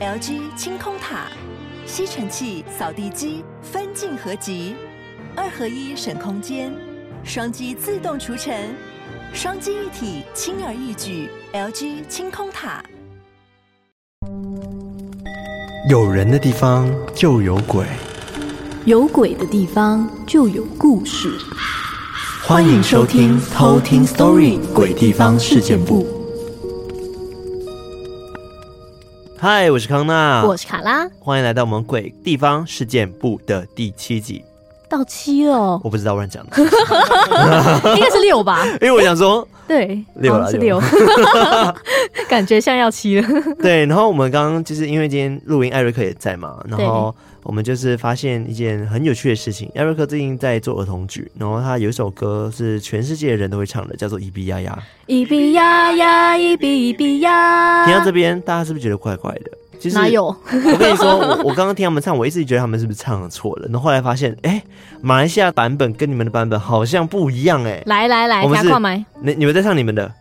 LG 清空塔，吸尘器、扫地机分镜合集，二合一省空间，双击自动除尘，双机一体轻而易举。LG 清空塔。有人的地方就有鬼，有鬼的地方就有故事。欢迎收听《偷听 Story 鬼地方事件簿》。嗨，我是康纳，我是卡拉，欢迎来到我们《鬼地方事件部》的第七集。到期了哦，我不知道乱讲的，应该是六吧？因为我想说，对，六了是六，感觉像要七了。对，然后我们刚刚就是因为今天录音，艾瑞克也在嘛，然后我们就是发现一件很有趣的事情。艾瑞克最近在做儿童剧，然后他有一首歌是全世界的人都会唱的，叫做《伊比呀呀》，伊比呀呀，伊比伊比呀。听到这边，大家是不是觉得怪怪的？就是、哪有？我跟你说，我我刚刚听他们唱，我一直觉得他们是不是唱错了？然后后来发现，哎、欸，马来西亚版本跟你们的版本好像不一样、欸，哎。来来来，我们是。你你们在唱你们的。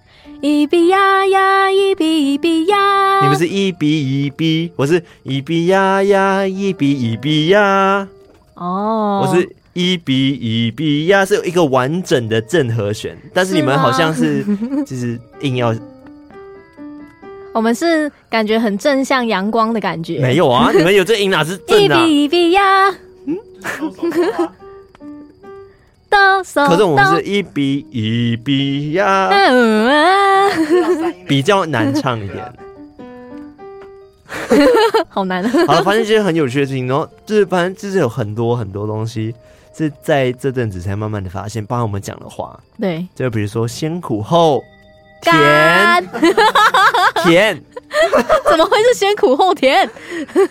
一比呀呀，一比一比呀。你们是一比一比，我是一比呀呀，一比一比呀。哦。我是一比一比呀，是有一个完整的正和弦，但是你们好像是就是硬要。我们是感觉很正向阳光的感觉，没有啊？你们有这音哪是正的？一比一比呀，嗯，可是我们是一比一比呀，比较难唱一点，好难。啊！好了，发现这些很有趣的事情，然后就是反正就是有很多很多东西是在这阵子才慢慢的发现，包括我们讲的话，对，就比如说先苦后。甜，甜，怎么会是先苦后甜？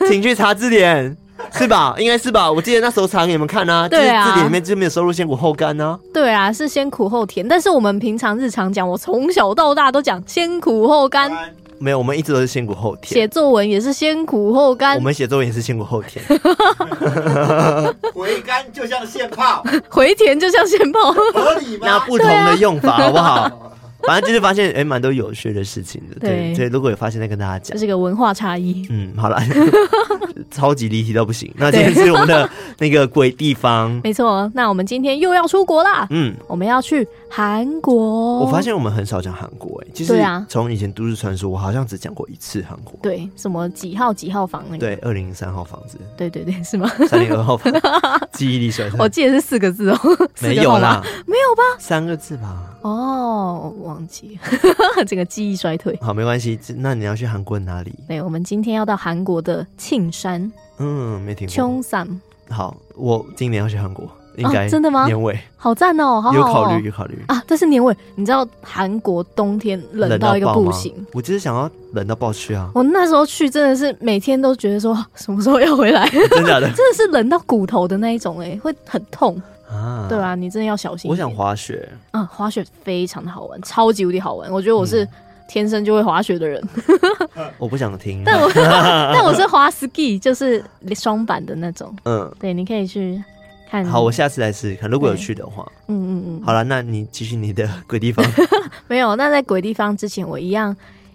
请去查字典，是吧？应该是吧？我记得那时候查给你们看啊，对啊，字典里面就没有收录先苦后甘呢。对啊，是先苦后甜。但是我们平常日常讲，我从小到大都讲先苦后甘。没有，我们一直都是先苦后甜。写作文也是先苦后甘。我们写作文也是先苦后甜。回甘就像现泡，回甜就像现泡，合理吗？那不同的用法好不好？反正就是发现，哎、欸，蛮多有趣的事情的。对，所以如果有发现，再跟大家讲。这是个文化差异。嗯，好了，超级离题到不行。那今天是我们的那个鬼地方。没错，那我们今天又要出国啦。嗯，我们要去韩国。我发现我们很少讲韩国、欸，哎，其实从以前都市传说，我好像只讲过一次韩国。对，什么几号几号房那个？对，二零三号房子。对对对，是吗？三零二号房。记忆力衰退。我记得是四个字哦、喔。没有啦，没有吧？三个字吧。哦，忘记 这个记忆衰退。好，没关系。那你要去韩国哪里？对，我们今天要到韩国的庆山。嗯，没听过。庆山。好，我今年要去韩国，应该、哦、真的吗？年尾，好赞哦，好好哦，有考虑，有考虑啊。但是年尾，你知道韩国冬天冷到一个不行。我就是想要冷到爆去啊！我那时候去真的是每天都觉得说什么时候要回来，真的？真的是冷到骨头的那一种，哎，会很痛。啊，对啊，你真的要小心。我想滑雪，嗯，滑雪非常的好玩，超级无敌好玩。我觉得我是天生就会滑雪的人。嗯、我不想听，但我 但我是滑 ski，就是双板的那种。嗯，对，你可以去看。好，我下次来试试看，如果有去的话。嗯嗯嗯。好了，那你继续你的鬼地方。没有，那在鬼地方之前，我一样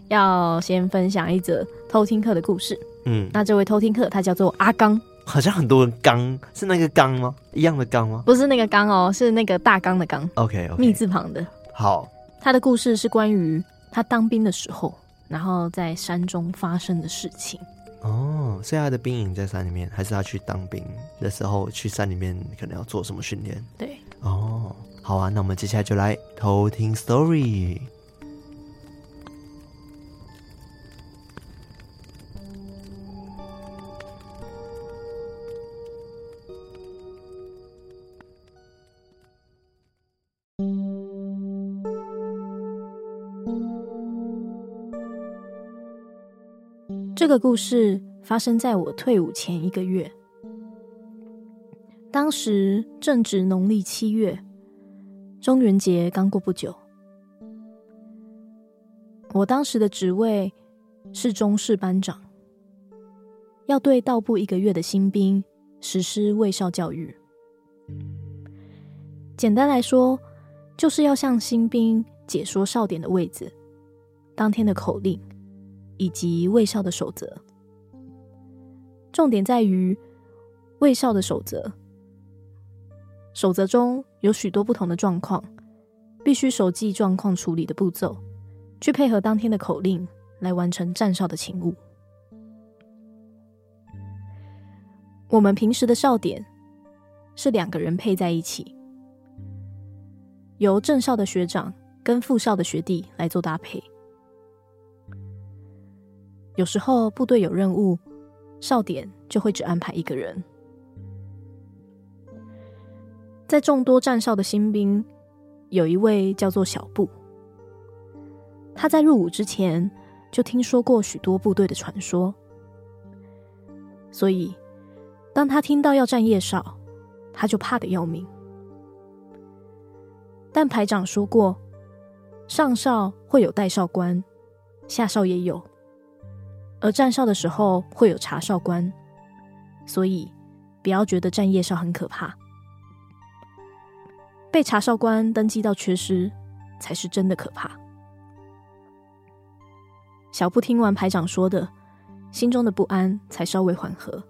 要先分享一则偷听课的故事。嗯，那这位偷听课他叫做阿刚。好像很多人刚是那个刚吗？一样的刚吗？不是那个刚哦，是那个大纲的纲。OK，okay 密字旁的。好，他的故事是关于他当兵的时候，然后在山中发生的事情。哦，所以他的兵营在山里面，还是他去当兵的时候去山里面，可能要做什么训练？对。哦，好啊，那我们接下来就来偷听 story。这个故事发生在我退伍前一个月，当时正值农历七月，中元节刚过不久。我当时的职位是中士班长，要对到部一个月的新兵实施卫哨教育。简单来说，就是要向新兵解说哨点的位置、当天的口令。以及卫校的守则。重点在于卫校的守则。守则中有许多不同的状况，必须熟记状况处理的步骤，去配合当天的口令来完成站哨的勤务。我们平时的哨点是两个人配在一起，由正哨的学长跟副哨的学弟来做搭配。有时候部队有任务，哨点就会只安排一个人。在众多站哨的新兵，有一位叫做小布。他在入伍之前就听说过许多部队的传说，所以当他听到要站夜哨，他就怕得要命。但排长说过，上哨会有带哨官，下哨也有，而站哨的时候会有查哨官，所以不要觉得站夜哨很可怕。被查哨官登记到缺失，才是真的可怕。小布听完排长说的，心中的不安才稍微缓和。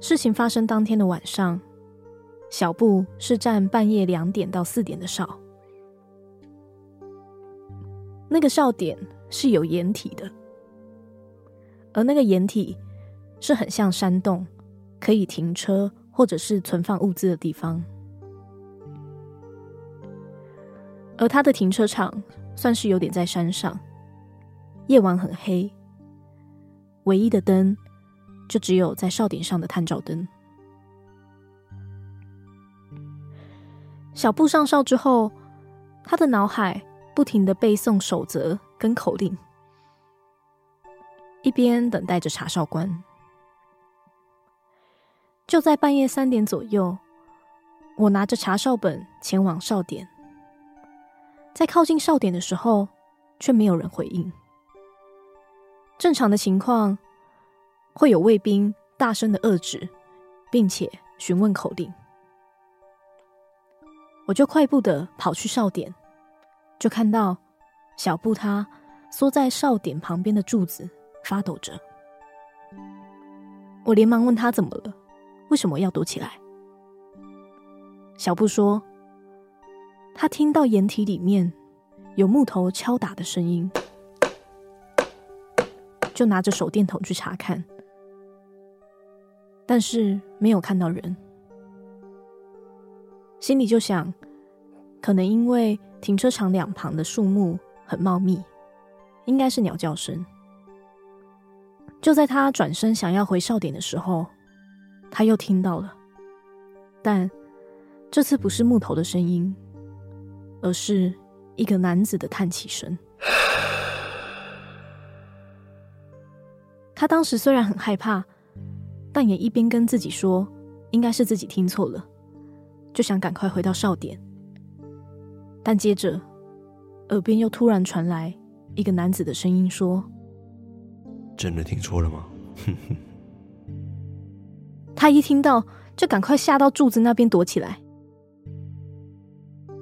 事情发生当天的晚上，小布是站半夜两点到四点的哨。那个哨点是有掩体的，而那个掩体是很像山洞，可以停车。或者是存放物资的地方，而他的停车场算是有点在山上，夜晚很黑，唯一的灯就只有在哨点上的探照灯。小布上哨之后，他的脑海不停的背诵守则跟口令，一边等待着查哨官。就在半夜三点左右，我拿着查哨本前往哨点，在靠近哨点的时候，却没有人回应。正常的情况，会有卫兵大声的喝止，并且询问口令。我就快步的跑去哨点，就看到小布他缩在哨点旁边的柱子发抖着。我连忙问他怎么了。为什么要躲起来？小布说：“他听到掩体里面有木头敲打的声音，就拿着手电筒去查看，但是没有看到人。心里就想，可能因为停车场两旁的树木很茂密，应该是鸟叫声。就在他转身想要回哨点的时候。”他又听到了，但这次不是木头的声音，而是一个男子的叹气声。他当时虽然很害怕，但也一边跟自己说应该是自己听错了，就想赶快回到哨点。但接着，耳边又突然传来一个男子的声音说：“真的听错了吗？” 他一听到，就赶快下到柱子那边躲起来。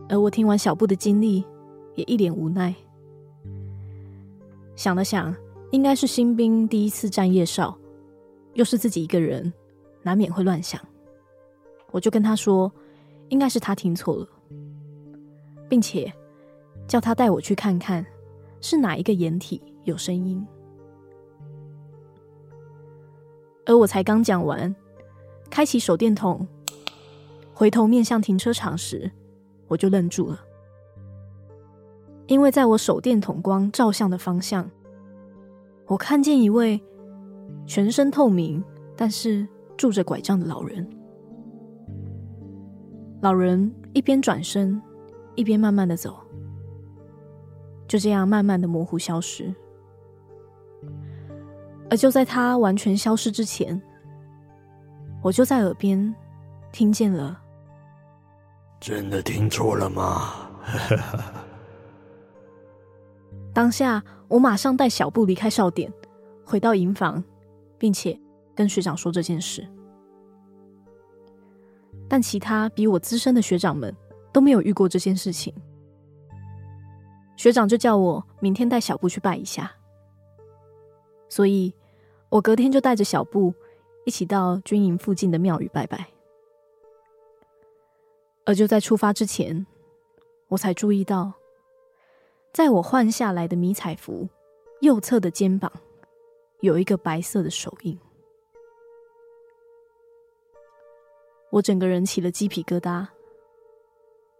而我听完小布的经历，也一脸无奈。想了想，应该是新兵第一次站夜哨，又是自己一个人，难免会乱想。我就跟他说，应该是他听错了，并且叫他带我去看看，是哪一个掩体有声音。而我才刚讲完。开启手电筒，回头面向停车场时，我就愣住了，因为在我手电筒光照向的方向，我看见一位全身透明，但是拄着拐杖的老人。老人一边转身，一边慢慢的走，就这样慢慢的模糊消失。而就在他完全消失之前，我就在耳边听见了，真的听错了吗？当下，我马上带小布离开哨点，回到营房，并且跟学长说这件事。但其他比我资深的学长们都没有遇过这件事情。学长就叫我明天带小布去拜一下。所以我隔天就带着小布一起到军营附近的庙宇拜拜。而就在出发之前，我才注意到，在我换下来的迷彩服右侧的肩膀有一个白色的手印。我整个人起了鸡皮疙瘩，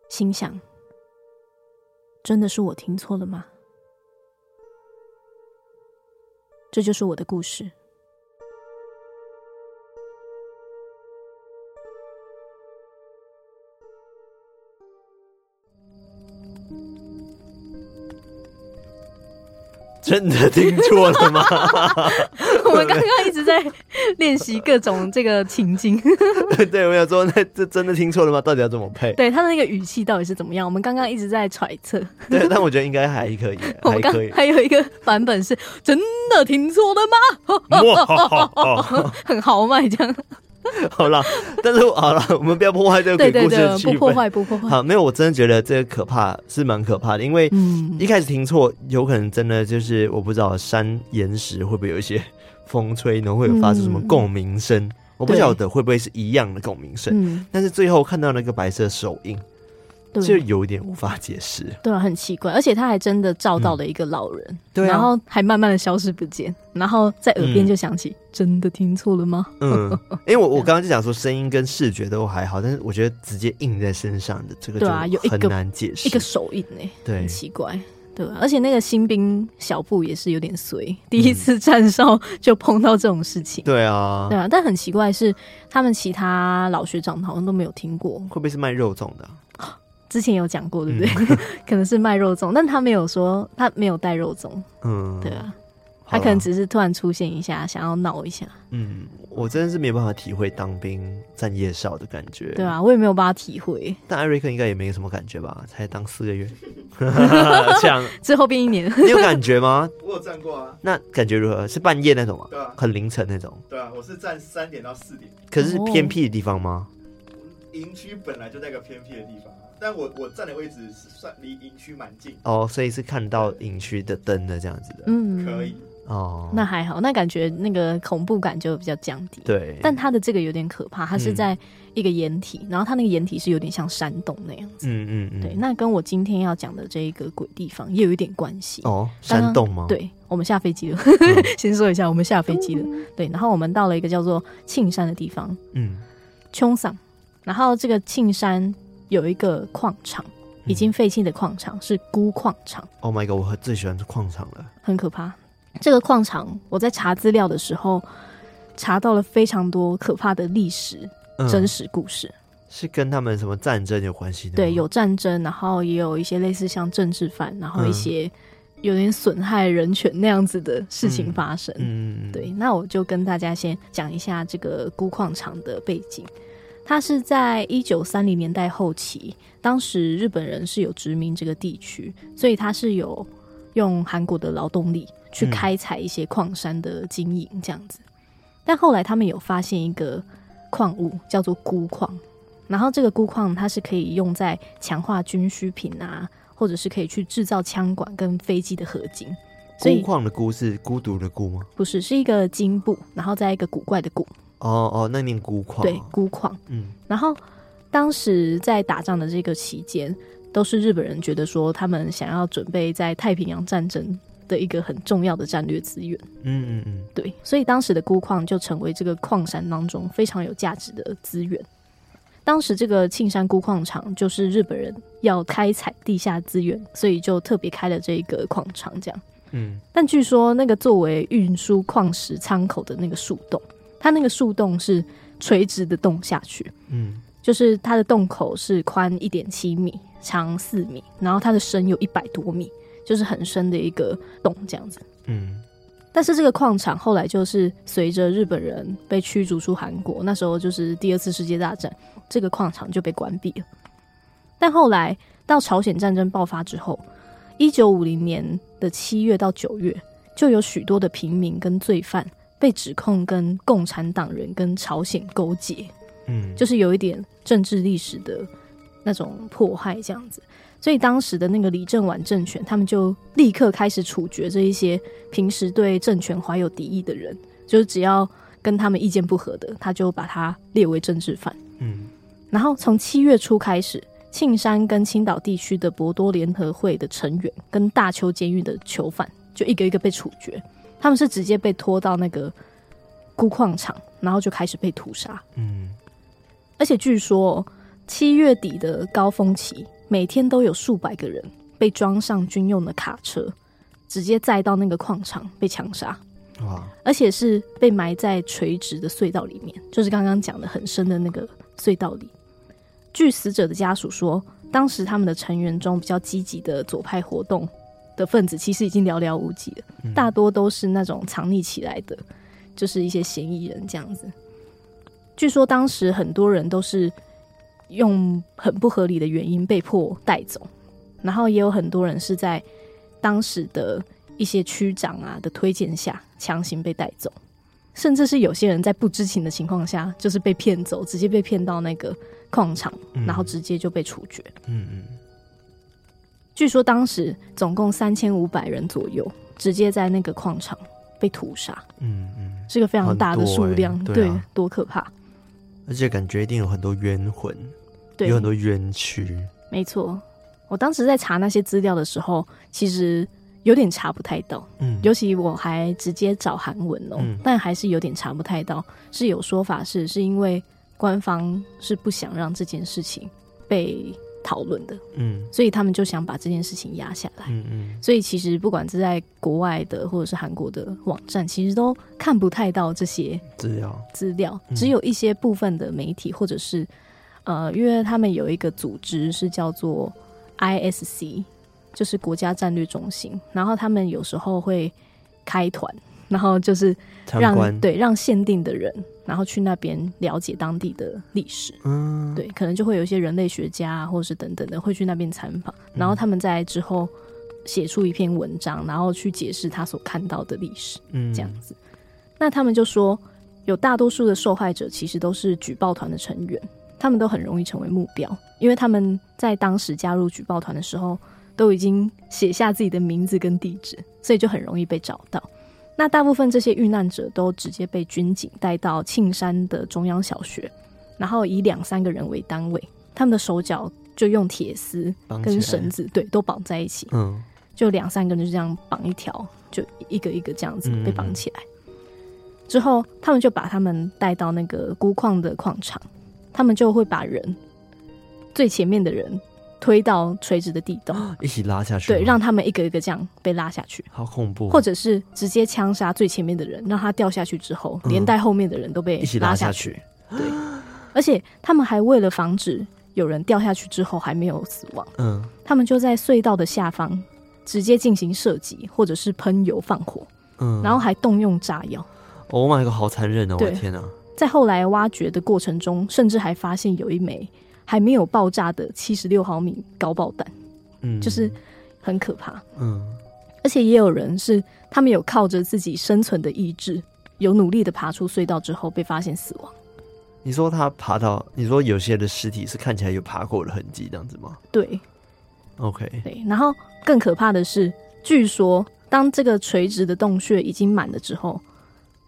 心想：真的是我听错了吗？这就是我的故事。真的听错了吗？我们刚刚一直在练习各种这个情境。对，我想说，那 这真的听错了吗？到底要怎么配？对，他的那个语气到底是怎么样？我们刚刚一直在揣测。对，但我觉得应该还可以，还可以。还有一个版本是真的听错了吗？很豪迈这样。好了，但是好了，我们不要破坏这个鬼故事的气氛。不破坏，不破坏。好，没有，我真的觉得这个可怕，是蛮可怕的。因为一开始听错，有可能真的就是我不知道山岩石会不会有一些风吹，然后会有发出什么共鸣声。嗯、我不晓得会不会是一样的共鸣声。嗯、但是最后看到那个白色手印。就有点无法解释，对啊，很奇怪，而且他还真的照到了一个老人，嗯对啊、然后还慢慢的消失不见，然后在耳边就响起，嗯、真的听错了吗？嗯，因为我我刚刚就讲说声音跟视觉都还好，但是我觉得直接印在身上的这个就很难解释，一个手印呢，对，很奇怪，对啊，而且那个新兵小布也是有点衰，第一次站哨就碰到这种事情，对啊，对啊，但很奇怪是，他们其他老学长好像都没有听过，会不会是卖肉粽的、啊？之前有讲过，对不对？嗯、可能是卖肉粽，但他没有说他没有带肉粽。嗯，对啊，他可能只是突然出现一下，想要闹一下。嗯，我真的是没有办法体会当兵站夜哨的感觉。对啊，我也没有办法体会。但艾瑞克应该也没什么感觉吧？才当四个月，这样之后变一年，你有感觉吗？我有站过啊。那感觉如何？是半夜那种吗？对啊，很凌晨那种。对啊，我是站三点到四点。可是偏僻的地方吗？营区本来就在个偏僻的地方。但我我站的位置是算离营区蛮近哦，所以是看到营区的灯的这样子的，嗯，可以。哦，那还好，那感觉那个恐怖感就比较降低。对，但它的这个有点可怕，它是在一个掩体，嗯、然后它那个掩体是有点像山洞那样子，嗯嗯嗯，对，那跟我今天要讲的这一个鬼地方也有一点关系哦，山洞吗？对，我们下飞机了，先说一下，我们下飞机了，对，然后我们到了一个叫做庆山的地方，嗯，冲桑，然后这个庆山有一个矿场。已经废弃的矿场是钴矿场。Oh my god！我最喜欢这矿场了，很可怕。这个矿场，我在查资料的时候查到了非常多可怕的历史真实故事，嗯、是跟他们什么战争有关系的？对，有战争，然后也有一些类似像政治犯，然后一些有点损害人权那样子的事情发生。嗯，对。那我就跟大家先讲一下这个钴矿场的背景。它是在一九三零年代后期，当时日本人是有殖民这个地区，所以它是有用韩国的劳动力去开采一些矿山的经营这样子。嗯、但后来他们有发现一个矿物叫做钴矿，然后这个钴矿它是可以用在强化军需品啊，或者是可以去制造枪管跟飞机的合金。钴矿的钴是孤独的孤吗？不是，是一个金部，然后再一个古怪的古。哦哦，那念孤矿，对，孤矿。嗯，然后当时在打仗的这个期间，都是日本人觉得说他们想要准备在太平洋战争的一个很重要的战略资源。嗯嗯嗯，对，所以当时的孤矿就成为这个矿山当中非常有价值的资源。当时这个庆山钴矿场就是日本人要开采地下资源，所以就特别开了这个矿场这样。嗯，但据说那个作为运输矿石仓口的那个树洞。它那个树洞是垂直的洞下去，嗯，就是它的洞口是宽一点七米，长四米，然后它的深有一百多米，就是很深的一个洞这样子，嗯。但是这个矿场后来就是随着日本人被驱逐出韩国，那时候就是第二次世界大战，这个矿场就被关闭了。但后来到朝鲜战争爆发之后，一九五零年的七月到九月，就有许多的平民跟罪犯。被指控跟共产党人跟朝鲜勾结，嗯，就是有一点政治历史的那种迫害这样子，所以当时的那个李正晚政权，他们就立刻开始处决这一些平时对政权怀有敌意的人，就是只要跟他们意见不合的，他就把他列为政治犯。嗯，然后从七月初开始，庆山跟青岛地区的博多联合会的成员跟大邱监狱的囚犯，就一个一个被处决。他们是直接被拖到那个钴矿场，然后就开始被屠杀。嗯，而且据说七月底的高峰期。每天都有数百个人被装上军用的卡车，直接载到那个矿场被枪杀。哇！而且是被埋在垂直的隧道里面，就是刚刚讲的很深的那个隧道里。据死者的家属说，当时他们的成员中比较积极的左派活动的分子，其实已经寥寥无几了，嗯，大多都是那种藏匿起来的，就是一些嫌疑人这样子。据说当时很多人都是。用很不合理的原因被迫带走，然后也有很多人是在当时的一些区长啊的推荐下强行被带走，甚至是有些人在不知情的情况下就是被骗走，直接被骗到那个矿场，然后直接就被处决。嗯嗯。据说当时总共三千五百人左右，直接在那个矿场被屠杀。嗯嗯，是个非常大的数量，对啊，对，多可怕。而且感觉一定有很多冤魂，对，有很多冤屈。没错，我当时在查那些资料的时候，其实有点查不太到。嗯，尤其我还直接找韩文哦、喔嗯，但还是有点查不太到。是有说法是，是因为官方是不想让这件事情被。讨论的，嗯，所以他们就想把这件事情压下来，嗯嗯，所以其实不管是在国外的或者是韩国的网站，其实都看不太到这些资料，资料只有一些部分的媒体或者是呃，因为他们有一个组织是叫做 ISC，就是国家战略中心，然后他们有时候会开团。然后就是让对让限定的人，然后去那边了解当地的历史。嗯，对，可能就会有一些人类学家啊或者是等等的会去那边参访，然后他们在之后写出一篇文章，然后去解释他所看到的历史。嗯，这样子。那他们就说，有大多数的受害者其实都是举报团的成员，他们都很容易成为目标，因为他们在当时加入举报团的时候都已经写下自己的名字跟地址，所以就很容易被找到。那大部分这些遇难者都直接被军警带到庆山的中央小学，然后以两三个人为单位，他们的手脚就用铁丝跟绳子，对，都绑在一起。嗯，就两三个人就这样绑一条，就一个一个这样子被绑起来。之后，他们就把他们带到那个鈷矿的矿场，他们就会把人最前面的人。推到垂直的地洞，一起拉下去。对，让他们一个一个这样被拉下去，好恐怖。或者是直接枪杀最前面的人，让他掉下去之后，连带后面的人都被一起拉下去。嗯、对，而且他们还为了防止有人掉下去之后还没有死亡，嗯，他们就在隧道的下方直接进行射击，或者是喷油放火，嗯，然后还动用炸药。Oh my god，好残忍哦！我的天哪，在后来挖掘的过程中，甚至还发现有一枚。还没有爆炸的七十六毫米高爆弹，嗯，就是很可怕，嗯，而且也有人是他们有靠着自己生存的意志，有努力的爬出隧道之后被发现死亡。你说他爬到，你说有些的尸体是看起来有爬过的痕迹，这样子吗？对，OK，对。然后更可怕的是，据说当这个垂直的洞穴已经满了之后，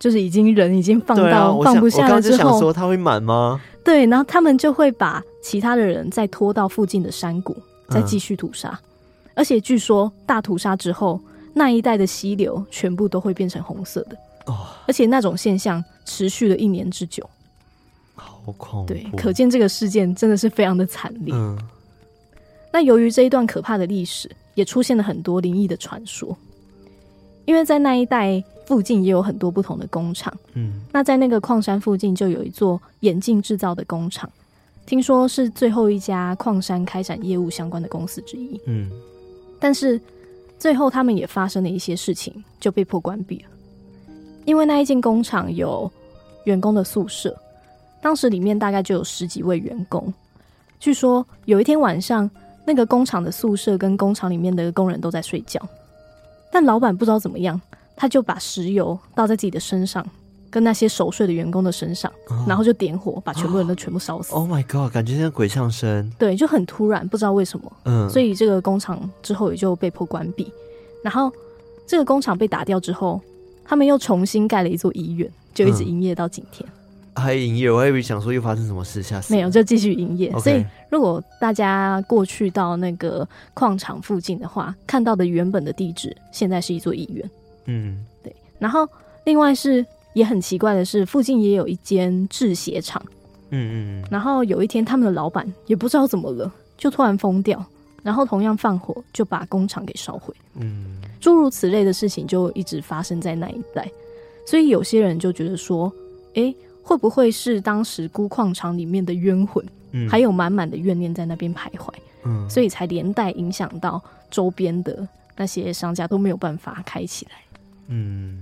就是已经人已经放到、啊、放不下了之后，我刚想说他会满吗？对，然后他们就会把其他的人再拖到附近的山谷，再继续屠杀。嗯。而且据说大屠杀之后，那一带的溪流全部都会变成红色的。哦，而且那种现象持续了一年之久。好恐怖！对，可见这个事件真的是非常的惨烈。嗯。那由于这一段可怕的历史，也出现了很多灵异的传说。因为在那一带附近也有很多不同的工厂，嗯，那在那个矿山附近就有一座眼镜制造的工厂，听说是最后一家矿山开展业务相关的公司之一，嗯，但是最后他们也发生了一些事情，就被迫关闭了，因为那一间工厂有员工的宿舍，当时里面大概就有十几位员工，据说有一天晚上，那个工厂的宿舍跟工厂里面的工人都在睡觉。但老板不知道怎么样，他就把石油倒在自己的身上，跟那些熟睡的员工的身上，哦、然后就点火，把全部人都全部烧死。Oh my god，感觉像鬼上身。对，就很突然，不知道为什么。嗯，所以这个工厂之后也就被迫关闭。然后这个工厂被打掉之后，他们又重新盖了一座医院，就一直营业到今天。嗯还营业，我还以为想说又发生什么事，吓死！没有，就继续营业。所以，如果大家过去到那个矿场附近的话，看到的原本的地址，现在是一座医院。嗯，对。然后，另外是也很奇怪的是，附近也有一间制鞋厂。嗯嗯。然后有一天，他们的老板也不知道怎么了，就突然疯掉，然后同样放火就把工厂给烧毁。嗯。诸如此类的事情就一直发生在那一带，所以有些人就觉得说，哎、欸。会不会是当时钴矿厂里面的冤魂，嗯、还有满满的怨念在那边徘徊，嗯，所以才连带影响到周边的那些商家都没有办法开起来，嗯。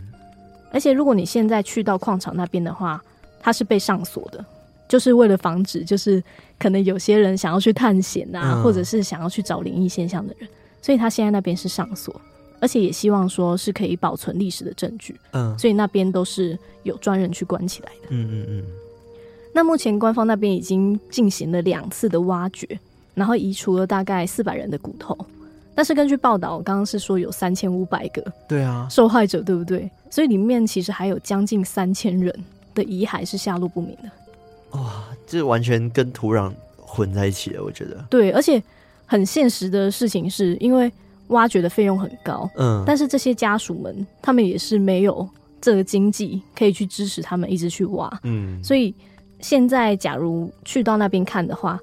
而且如果你现在去到矿场那边的话，它是被上锁的，就是为了防止，就是可能有些人想要去探险啊，嗯、或者是想要去找灵异现象的人，所以他现在那边是上锁。而且也希望说是可以保存历史的证据，嗯，所以那边都是有专人去关起来的，嗯嗯嗯。那目前官方那边已经进行了两次的挖掘，然后移除了大概四百人的骨头，但是根据报道，刚刚是说有三千五百个，对啊，受害者对不对？所以里面其实还有将近三千人的遗骸是下落不明的。哇，这完全跟土壤混在一起了，我觉得。对，而且很现实的事情是因为。挖掘的费用很高，嗯，但是这些家属们，他们也是没有这个经济可以去支持他们一直去挖，嗯，所以现在假如去到那边看的话，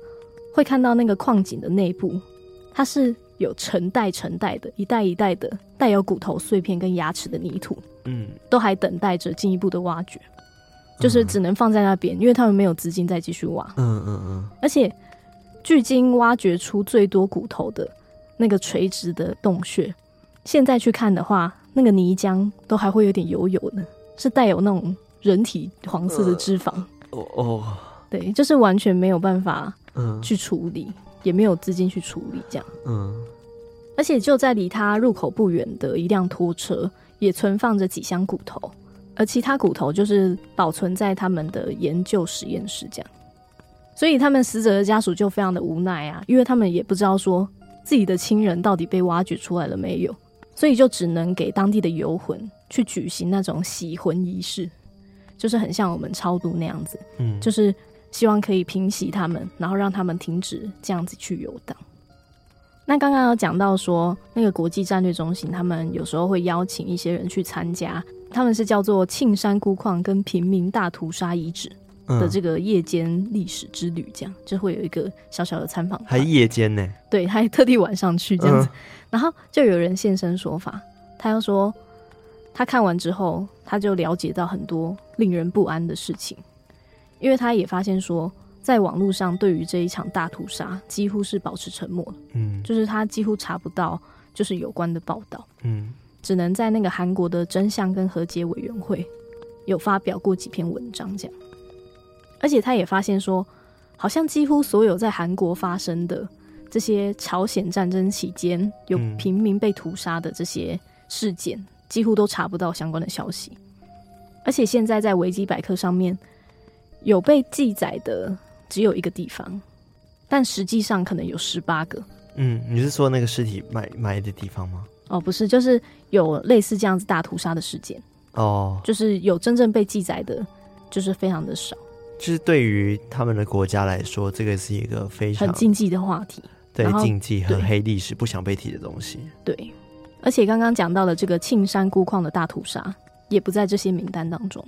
会看到那个矿井的内部，它是有成袋成袋的，一袋一袋的带有骨头碎片跟牙齿的泥土，嗯，都还等待着进一步的挖掘，就是只能放在那边，因为他们没有资金再继续挖，嗯嗯嗯，而且距今挖掘出最多骨头的。那个垂直的洞穴，现在去看的话，那个泥浆都还会有点油油的，是带有那种人体黄色的脂肪。哦哦，对，就是完全没有办法去处理，嗯、也没有资金去处理这样。嗯，而且就在离他入口不远的一辆拖车，也存放着几箱骨头，而其他骨头就是保存在他们的研究实验室这样。所以他们死者的家属就非常的无奈啊，因为他们也不知道说。自己的亲人到底被挖掘出来了没有？所以就只能给当地的游魂去举行那种洗魂仪式，就是很像我们超度那样子，嗯，就是希望可以平息他们，然后让他们停止这样子去游荡。那刚刚有讲到说，那个国际战略中心，他们有时候会邀请一些人去参加，他们是叫做庆山孤矿跟平民大屠杀遗址的这个夜间历史之旅，这样就会有一个小小的参访，还夜间呢？对，还特地晚上去这样子，嗯、然后就有人现身说法，他又说他看完之后，他就了解到很多令人不安的事情，因为他也发现说，在网络上对于这一场大屠杀几乎是保持沉默，嗯，就是他几乎查不到就是有关的报道，嗯，只能在那个韩国的真相跟和解委员会有发表过几篇文章这样。而且他也发现说，好像几乎所有在韩国发生的这些朝鲜战争期间有平民被屠杀的这些事件，嗯、几乎都查不到相关的消息。而且现在在维基百科上面有被记载的只有一个地方，但实际上可能有十八个。嗯，你是说那个尸体埋埋的地方吗？哦，不是，就是有类似这样子大屠杀的事件。哦，就是有真正被记载的，就是非常的少。就是对于他们的国家来说，这个是一个非常很禁忌的话题，对禁忌和黑历史不想被提的东西。对，而且刚刚讲到的这个庆山孤矿的大屠杀也不在这些名单当中。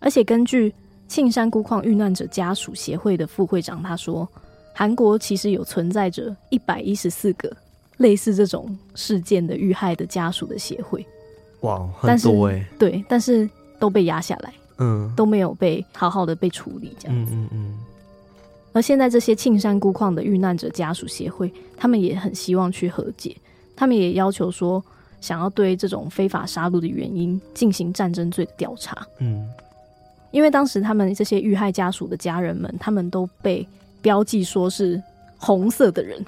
而且根据庆山钴矿遇难者家属协会的副会长他说，韩国其实有存在着一百一十四个类似这种事件的遇害的家属的协会。哇，很多哎，对，但是都被压下来。嗯，都没有被好好的被处理这样子。嗯嗯，嗯。而现在这些庆山钴矿的遇难者家属协会，他们也很希望去和解，他们也要求说，想要对这种非法杀戮的原因进行战争罪的调查。嗯。因为当时他们这些遇害家属的家人们，他们都被标记说是红色的人，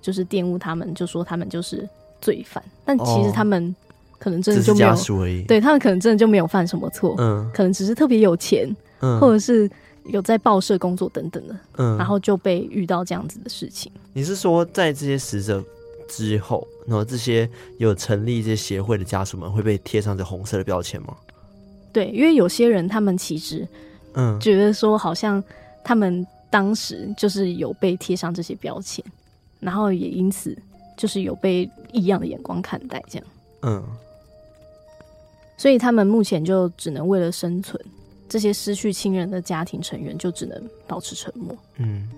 就是玷污他们，就说他们就是罪犯。但其实他们可能真的就没有对他们可能真的就没有犯什么错，嗯，可能只是特别有钱，嗯，或者是有在报社工作等等的，嗯，然后就被遇到这样子的事情。你是说在这些死者之后，然后这些有成立这些协会的家属们会被贴上这红色的标签吗？对，因为有些人他们其实嗯觉得说好像他们当时就是有被贴上这些标签，然后也因此就是有被异样的眼光看待，这样嗯。所以他们目前就只能为了生存，这些失去亲人的家庭成员就只能保持沉默。嗯，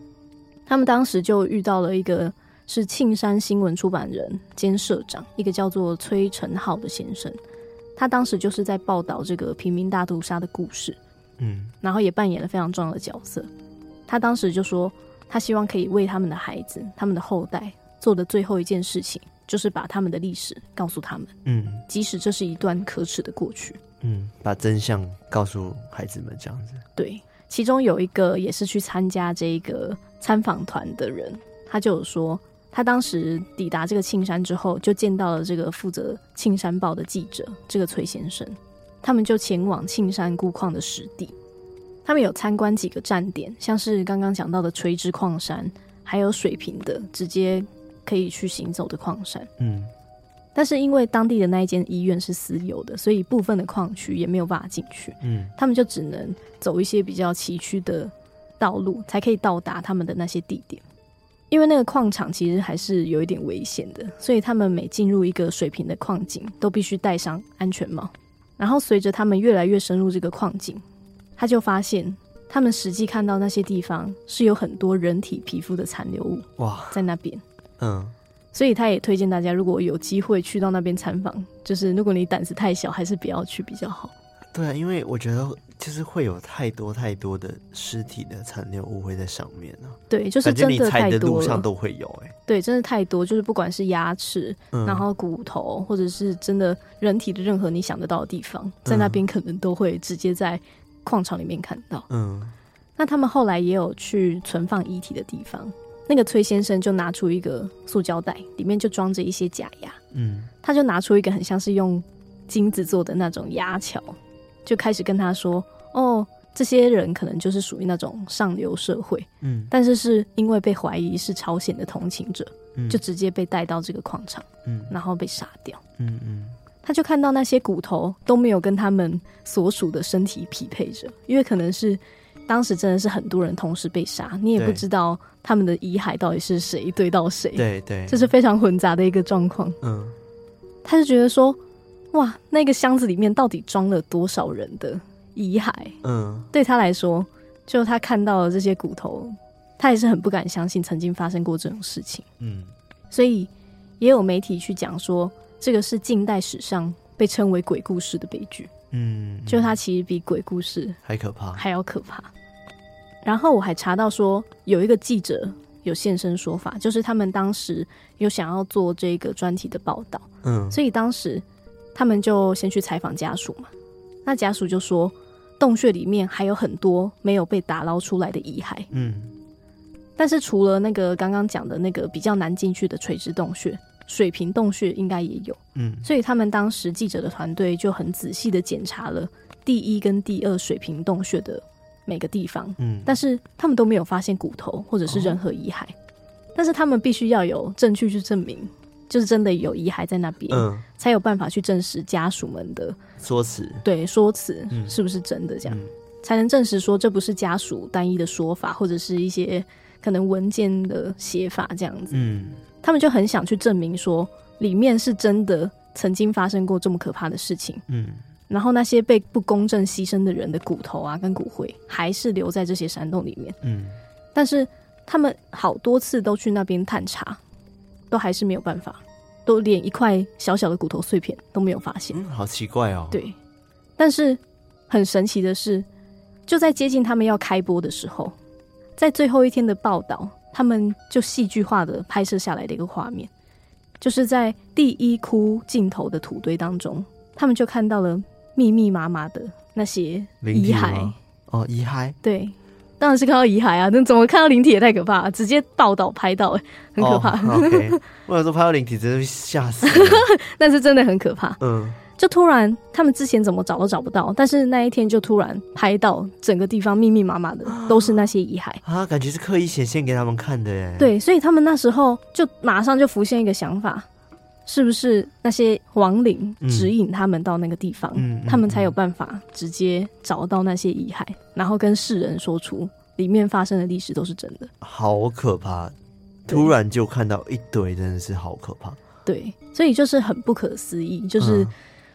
他们当时就遇到了一个是庆山新闻出版人兼社长，一个叫做崔成浩的先生。他当时就是在报道这个平民大屠杀的故事，嗯，然后也扮演了非常重要的角色。他当时就说，他希望可以为他们的孩子、他们的后代做的最后一件事情。就是把他们的历史告诉他们，嗯，即使这是一段可耻的过去，嗯，把真相告诉孩子们，这样子。对，其中有一个也是去参加这个参访团的人，他就有说，他当时抵达这个庆山之后，就见到了这个负责《庆山报》的记者，这个崔先生，他们就前往庆山钴矿的实地，他们有参观几个站点，像是刚刚讲到的垂直矿山，还有水平的直接。可以去行走的矿山，嗯，但是因为当地的那一间医院是私有的，所以部分的矿区也没有办法进去，嗯，他们就只能走一些比较崎岖的道路，才可以到达他们的那些地点。因为那个矿场其实还是有一点危险的，所以他们每进入一个水平的矿井，都必须戴上安全帽。然后随着他们越来越深入这个矿井，他就发现他们实际看到那些地方是有很多人体皮肤的残留物，哇，在那边。嗯，所以他也推荐大家，如果有机会去到那边参访，就是如果你胆子太小，还是不要去比较好。对啊，因为我觉得就是会有太多太多的尸体的残留物会在上面啊。对，就是真的太多了。的路上都会有哎、欸。对，真的太多，就是不管是牙齿，嗯、然后骨头，或者是真的人体的任何你想得到的地方，在那边可能都会直接在矿场里面看到。嗯，那他们后来也有去存放遗体的地方。那个崔先生就拿出一个塑胶袋，里面就装着一些假牙。嗯，他就拿出一个很像是用金子做的那种牙桥，就开始跟他说：“哦，这些人可能就是属于那种上流社会。嗯，但是是因为被怀疑是朝鲜的同情者，嗯，就直接被带到这个矿场，嗯，然后被杀掉。嗯嗯，他就看到那些骨头都没有跟他们所属的身体匹配着，因为可能是。”当时真的是很多人同时被杀，你也不知道他们的遗骸到底是谁对到谁，对对，这是非常混杂的一个状况。嗯，他就觉得说，哇，那个箱子里面到底装了多少人的遗骸？嗯，对他来说，就他看到了这些骨头，他也是很不敢相信曾经发生过这种事情。嗯，所以也有媒体去讲说，这个是近代史上被称为鬼故事的悲剧。嗯，就他其实比鬼故事还可怕，还要可怕。然后我还查到说，有一个记者有现身说法，就是他们当时有想要做这个专题的报道，嗯，所以当时他们就先去采访家属嘛。那家属就说，洞穴里面还有很多没有被打捞出来的遗骸，嗯，但是除了那个刚刚讲的那个比较难进去的垂直洞穴。水平洞穴应该也有，嗯，所以他们当时记者的团队就很仔细的检查了第一跟第二水平洞穴的每个地方，嗯，但是他们都没有发现骨头或者是任何遗骸，哦，但是他们必须要有证据去证明，就是真的有遗骸在那边，嗯，才有办法去证实家属们的说辞，对，说辞是不是真的，这样，嗯，才能证实说这不是家属单一的说法，或者是一些可能文件的写法这样子，嗯。他们就很想去证明说，里面是真的曾经发生过这么可怕的事情。嗯，然后那些被不公正牺牲的人的骨头啊，跟骨灰还是留在这些山洞里面。嗯，但是他们好多次都去那边探查，都还是没有办法，都连一块小小的骨头碎片都没有发现。嗯，好奇怪哦。对，但是很神奇的是，就在接近他们要开播的时候，在最后一天的报道。他们就戏剧化的拍摄下来的一个画面，就是在第一窟尽头的土堆当中，他们就看到了密密麻麻的那些遗骸。哦，遗骸。对，当然是看到遗骸啊！那怎么看到灵体也太可怕了，直接报道拍到，哎，很可怕。Oh, 我有时候拍到灵体真的会吓死，但是真的很可怕。嗯，就突然他们之前怎么找都找不到，但是那一天就突然拍到整个地方密密麻麻的都是那些遗骸啊，感觉是刻意显现给他们看的耶。对，所以他们那时候就马上就浮现一个想法。是不是那些亡灵指引他们到那个地方，嗯、他们才有办法直接找到那些遗骸，然后跟世人说出里面发生的历史都是真的？好可怕！突然就看到一堆，真的是好可怕。对，所以就是很不可思议，就是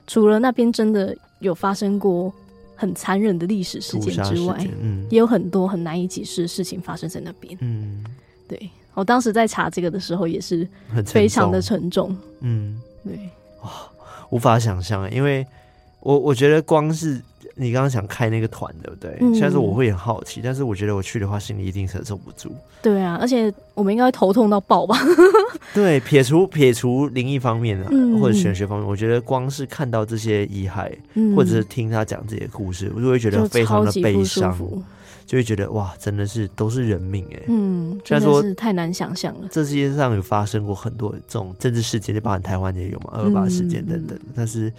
除了那边真的有发生过很残忍的历史事件之外，嗯，也有很多很难以解释的事情发生在那边。嗯，对。我当时在查这个的时候，也是非常的沉重。沉重嗯，对，哇，无法想象，因为我我觉得光是你刚刚想开那个团，对不对？嗯、虽然说我会很好奇，但是我觉得我去的话，心里一定承受不住。对啊，而且我们应该会头痛到爆吧？对，撇除撇除灵异方面啊，嗯、或者玄学方面，我觉得光是看到这些遗骸，嗯、或者是听他讲这些故事，我就会觉得非常的悲伤。就会觉得哇，真的是都是人命哎，嗯，真的是太难想象了。这世界上有发生过很多这种政治事件，就包含台湾也有嘛，二二八事件等等，嗯、但是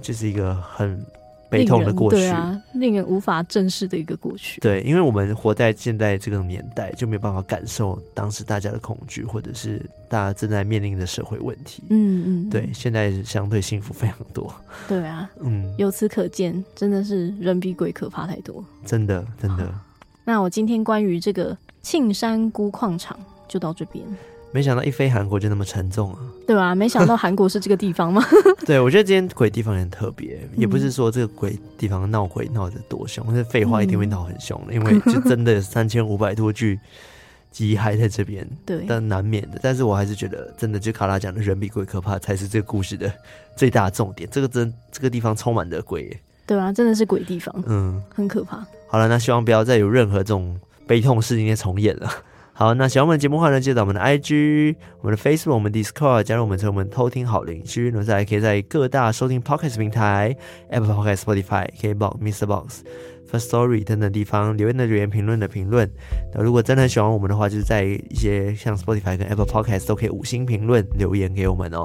就是一个很。悲痛的过去，对啊，令人无法正视的一个过去。对，因为我们活在现在这个年代，就没有办法感受当时大家的恐惧，或者是大家正在面临的社会问题。嗯嗯，对，现在相对幸福非常多。对啊，嗯，由此可见，真的是人比鬼可怕太多。真的，真的。那我今天关于这个庆山钴矿场就到这边。没想到一飞韩国就那么沉重啊！对吧？没想到韩国是这个地方吗？对，我觉得今天鬼地方也很特别，嗯、也不是说这个鬼地方闹鬼闹得多凶，但是废话一定会闹很凶的，嗯、因为就真的三千五百多具遗骸在这边，对，但难免的。但是我还是觉得，真的就卡拉讲的人比鬼可怕，才是这个故事的最大重点。这个真这个地方充满了鬼，对啊，真的是鬼地方，嗯，很可怕。好了，那希望不要再有任何这种悲痛事情重演了。好，那喜欢我们节目的话呢，记得我们的 IG、我们的 Facebook、我们 Discord 加入我们，成为我们偷听好邻居。那再可以在各大收听 Podcast 平台，Apple Podcast、Spotify、KBox、Mr. Box、First Story 等等地方留言的留言、评论的评论。那如果真的很喜欢我们的话，就是在一些像 Spotify 跟 Apple Podcast 都可以五星评论留言给我们哦。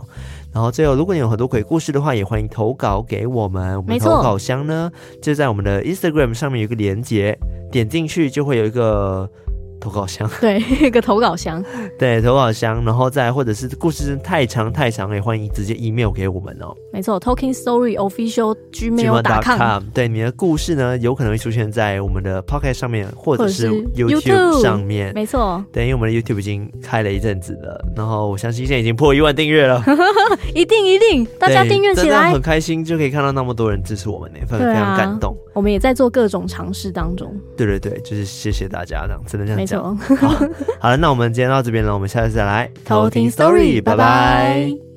然后最后，如果你有很多鬼故事的话，也欢迎投稿给我们。我们投稿箱呢，就在我们的 Instagram 上面有个连接，点进去就会有一个。投稿箱，对，一个投稿箱，对，投稿箱，然后再或者是故事太长太长，也欢迎直接 email 给我们哦。没错，Talking Story Official Gmail.com。对，你的故事呢，有可能会出现在我们的 Pocket 上面，或者是 YouTube 上面。没错，对，因为我们的 YouTube 已经开了一阵子了，然后我相信现在已经破一万订阅了。一定一定，大家订阅起来，很开心就可以看到那么多人支持我们呢，非常非常感动。我们也在做各种尝试当中。对对对，就是谢谢大家，这样真的这样讲。好，好了，那我们今天到这边了，我们下次再来偷听 story，拜拜。